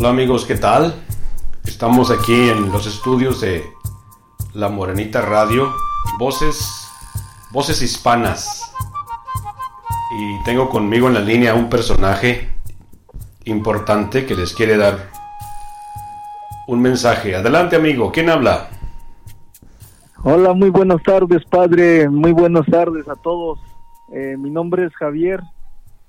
Hola amigos, ¿qué tal? Estamos aquí en los estudios de La Morenita Radio, voces, voces hispanas. Y tengo conmigo en la línea un personaje importante que les quiere dar un mensaje. Adelante amigo, ¿quién habla? Hola, muy buenas tardes padre, muy buenas tardes a todos. Eh, mi nombre es Javier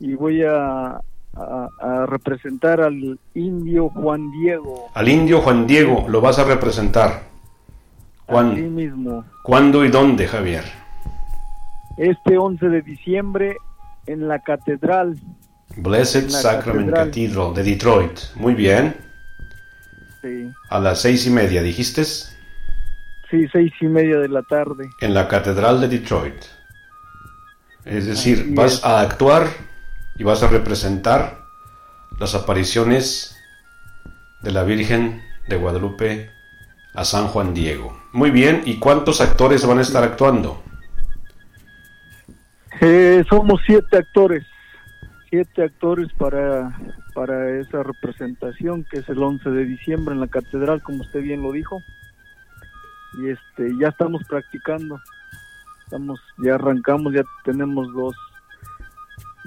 y voy a, a, representar al indio Juan Diego. Al indio Juan Diego lo vas a representar. ¿Cuándo? mismo. ¿Cuándo y dónde, Javier? Este 11 de diciembre en la catedral. Blessed Sacrament Cathedral de Detroit. Muy bien. Sí. A las seis y media, ¿dijiste? Sí, seis y media de la tarde. En la catedral de Detroit. Es decir, vas a actuar y vas a representar las apariciones de la Virgen de Guadalupe a San Juan Diego. Muy bien, ¿y cuántos actores van a estar actuando? Eh, somos siete actores, siete actores para, para esa representación que es el 11 de diciembre en la catedral, como usted bien lo dijo. Y este, ya estamos practicando, estamos, ya arrancamos, ya tenemos dos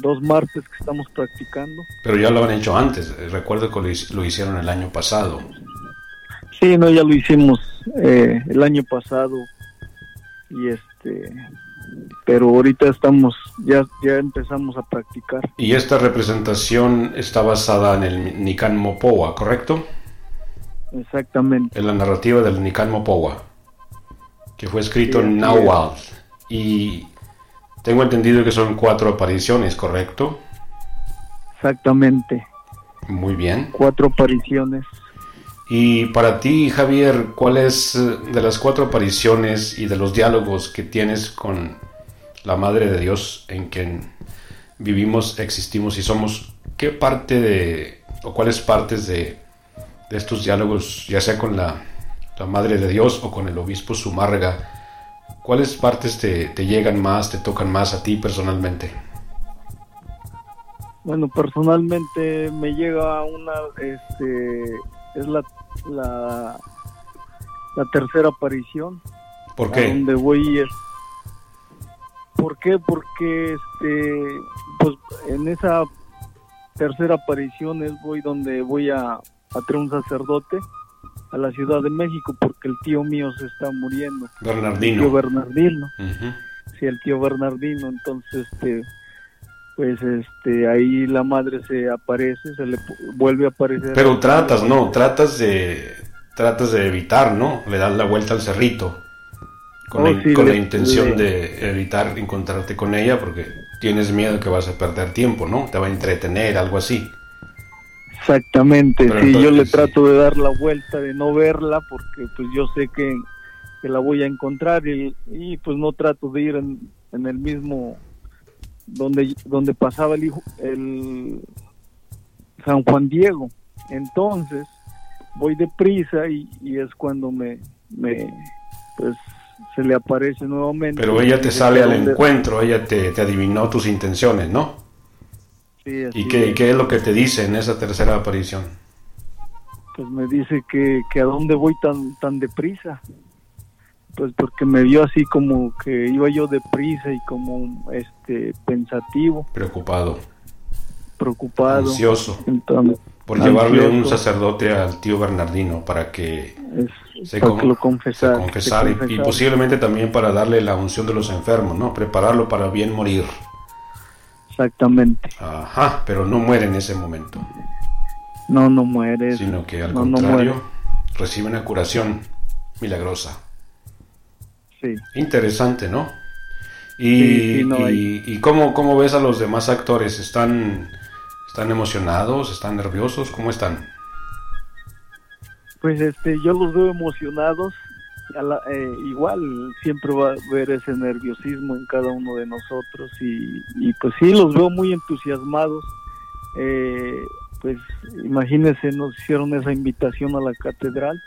dos martes que estamos practicando. Pero ya lo han hecho antes, recuerdo que lo, hicieron el año pasado. Sí, no, ya lo hicimos eh, el año pasado y este, pero ahorita estamos, ya, ya empezamos a practicar. Y esta representación está basada en el Nican Mopoa, ¿correcto? Exactamente. En la narrativa del Nican Mopoa, que fue escrito en Nahuatl. Y tengo entendido que son cuatro apariciones, ¿correcto? Exactamente. Muy bien. Cuatro apariciones. Y para ti, Javier, ¿cuál es eh, de las cuatro apariciones y de los diálogos que tienes con la Madre de Dios en quien vivimos, existimos y somos, qué parte de, o cuáles partes de, estos diálogos, ya sea con la, la Madre de Dios o con el Obispo Sumarga, ¿Cuáles partes te, llegan más, te tocan más a ti personalmente? Bueno, personalmente me llega una, este, es la, la, tercera aparición. ¿Por qué? donde voy, ¿por qué? Porque, este, pues en esa tercera aparición es voy donde voy a, a traer un sacerdote a la Ciudad de México porque el tío mío se está muriendo. Bernardino. El tío Bernardino. Sí, el tío Bernardino. Entonces, este, pues, este, ahí la madre se aparece, se le vuelve a aparecer. Pero tratas, ¿no? Tratas de, tratas de evitar, ¿no? Le das la vuelta al cerrito. Con, oh, la, con la, intención de evitar encontrarte con ella porque tienes miedo que vas a perder tiempo, ¿no? Te va a entretener, algo así. Exactamente, sí, yo le trato de dar la vuelta, de no verla, porque pues yo sé que, la voy a encontrar y, pues no trato de ir en, el mismo donde donde pasaba el hijo el San Juan Diego. Entonces voy deprisa y, y es cuando me, me pues se le aparece nuevamente pero ella te sale al encuentro ella te, te adivinó tus intenciones no ¿Y qué, es. lo que te dice en esa tercera aparición? Pues me dice que, a dónde voy tan, tan deprisa. Pues porque me vio así como que iba yo deprisa y como este pensativo. Preocupado. Preocupado. Ansioso. por llevarle un sacerdote al tío Bernardino para que se, lo confesara, y, y, posiblemente también para darle la unción de los enfermos, ¿no? Prepararlo para bien morir. Exactamente. Ajá, pero no muere en ese momento. No, no muere. Sino que al contrario, recibe una curación milagrosa. Sí. Interesante, ¿no? Y, y, cómo, cómo, ves a los demás actores? ¿Están, ¿Están emocionados? ¿Están nerviosos? ¿Cómo están? Pues este, yo los veo emocionados eh, igual siempre va a haber ese nerviosismo en cada uno de nosotros y, pues sí, los veo muy entusiasmados. Eh, pues imagínense, nos hicieron esa invitación a la catedral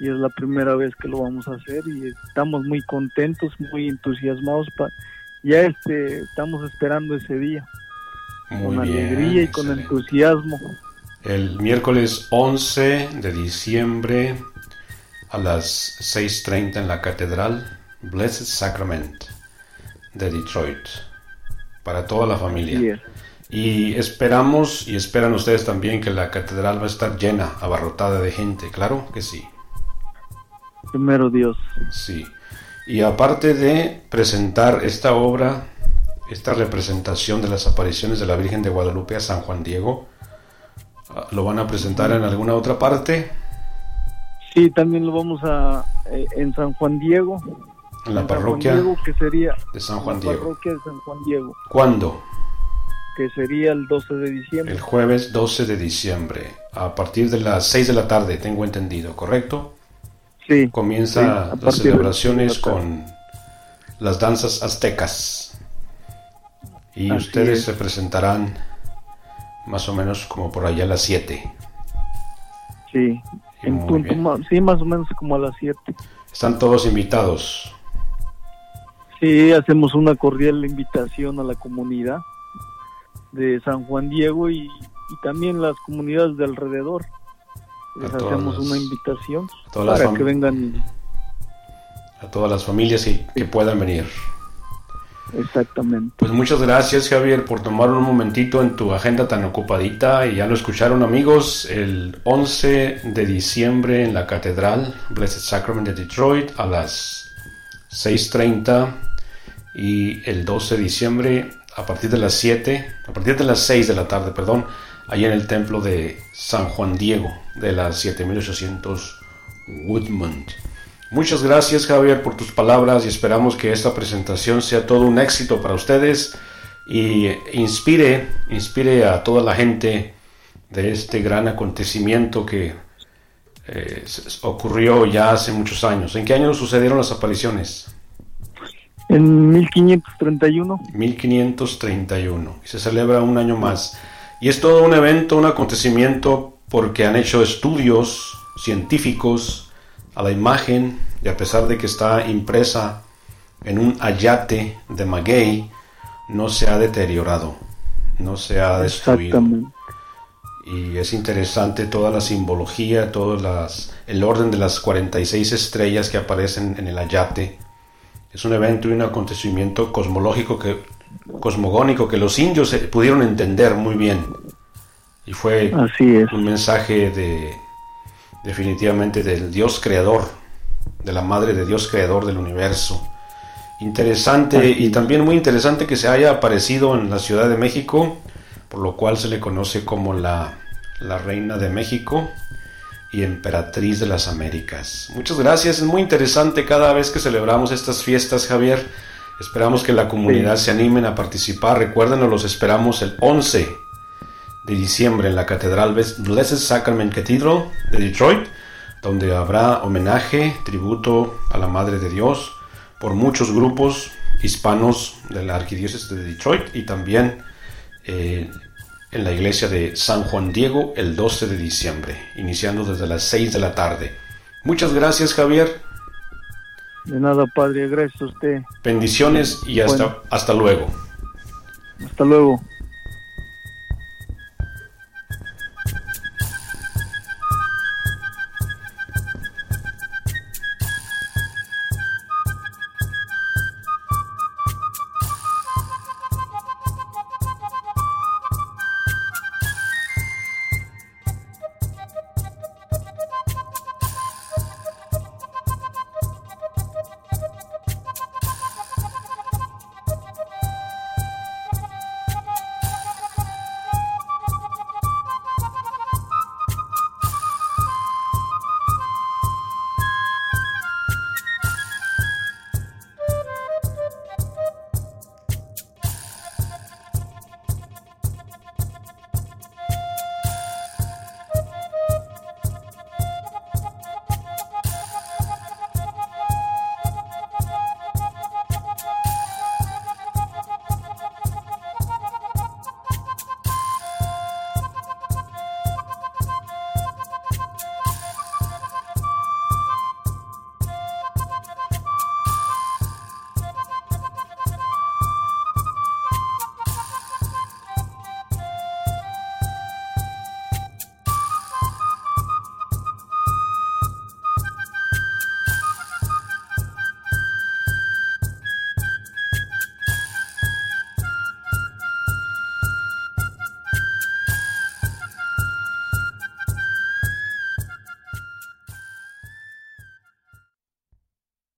y es la primera vez que lo vamos a hacer y estamos muy contentos, muy entusiasmados. ya este, estamos esperando ese día con alegría y con entusiasmo. El miércoles 11 de diciembre a las 6.30 en la Catedral Blessed Sacrament de Detroit. Para toda la familia. Y esperamos y esperan ustedes también que la catedral va a estar llena, abarrotada de gente, claro que sí. Primero Dios. Sí. Y aparte de presentar esta obra, esta representación de las apariciones de la Virgen de Guadalupe a San Juan Diego, ah, ¿lo van a presentar en alguna otra parte? Sí, también lo vamos a eh, en San Juan Diego. En la parroquia que sería de San Juan Diego. Parroquia de San Juan Diego. ¿Cuándo? Que sería el 12 de diciembre. El jueves 12 de diciembre, a partir de las 6 de la tarde, tengo entendido, ¿correcto? Sí. Comienza las celebraciones con las danzas aztecas. Y ustedes se presentarán más o menos como por allá a las 7. Sí, en punto, sí, más o menos como a las 7. Están todos invitados. Sí, hacemos una cordial invitación a la comunidad de San Juan Diego y, también las comunidades de alrededor. Les hacemos una invitación para que vengan. A todas las familias que puedan venir. Exactamente. Pues muchas gracias Javier por tomar un momentito en tu agenda tan ocupadita y ya lo escucharon amigos, el 11 de diciembre en la Catedral Blessed Sacrament de Detroit a las 6.30 y el 12 de diciembre a partir de las 7, a partir de las 6 de la tarde, perdón, ahí en el templo de San Juan Diego de las 7800 Woodmont. Muchas gracias Javier por tus palabras y esperamos que esta presentación sea todo un éxito para ustedes y inspire, inspire a toda la gente de este gran acontecimiento que eh, ocurrió ya hace muchos años. ¿En qué año sucedieron las apariciones? En 1531. 1531. Y se celebra un año más. Y es todo un evento, un acontecimiento porque han hecho estudios científicos a la imagen y a pesar de que está impresa en un ayate de maguey, no se ha deteriorado, no se ha destruido. Y es interesante toda la simbología, todo las, el orden de las 46 estrellas que aparecen en el ayate. Es un evento y un acontecimiento cosmológico que, cosmogónico que los indios pudieron entender muy bien. Y fue un mensaje de, definitivamente del Dios creador, de la Madre de Dios creador del universo. Interesante y también muy interesante que se haya aparecido en la Ciudad de México, por lo cual se le conoce como la, la Reina de México y Emperatriz de las Américas. Muchas gracias, es muy interesante cada vez que celebramos estas fiestas, Javier. Esperamos que la comunidad se animen a participar. Recuerden, los esperamos el 11 de diciembre en la Catedral Blessed Sacrament Cathedral de Detroit, donde habrá homenaje, tributo a la Madre de Dios por muchos grupos hispanos de la Arquidiócesis de Detroit y también eh, en la iglesia de San Juan Diego el 12 de diciembre, iniciando desde las 6 de la tarde. Muchas gracias Javier. De nada, Padre, gracias a usted. Bendiciones y hasta, hasta luego. Hasta luego.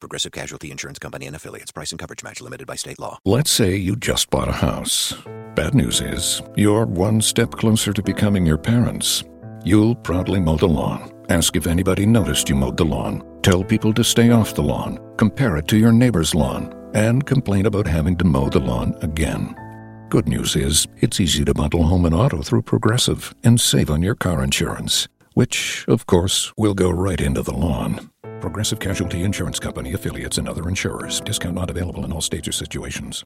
Progressive Casualty Insurance Company and affiliates. Price and coverage match limited by state law. Let's say you just bought a house. Bad news is, you're one step closer to becoming your parents. You'll proudly mow the lawn. Ask if anybody noticed you mowed the lawn. Tell people to stay off the lawn. Compare it to your neighbor's lawn. And complain about having to mow the lawn again. Good news is, it's easy to bundle home and auto through Progressive and save on your car insurance, which, of course, will go right into the lawn. Progressive Casualty Insurance Company affiliates and other insurers. Discount not available in all states or situations.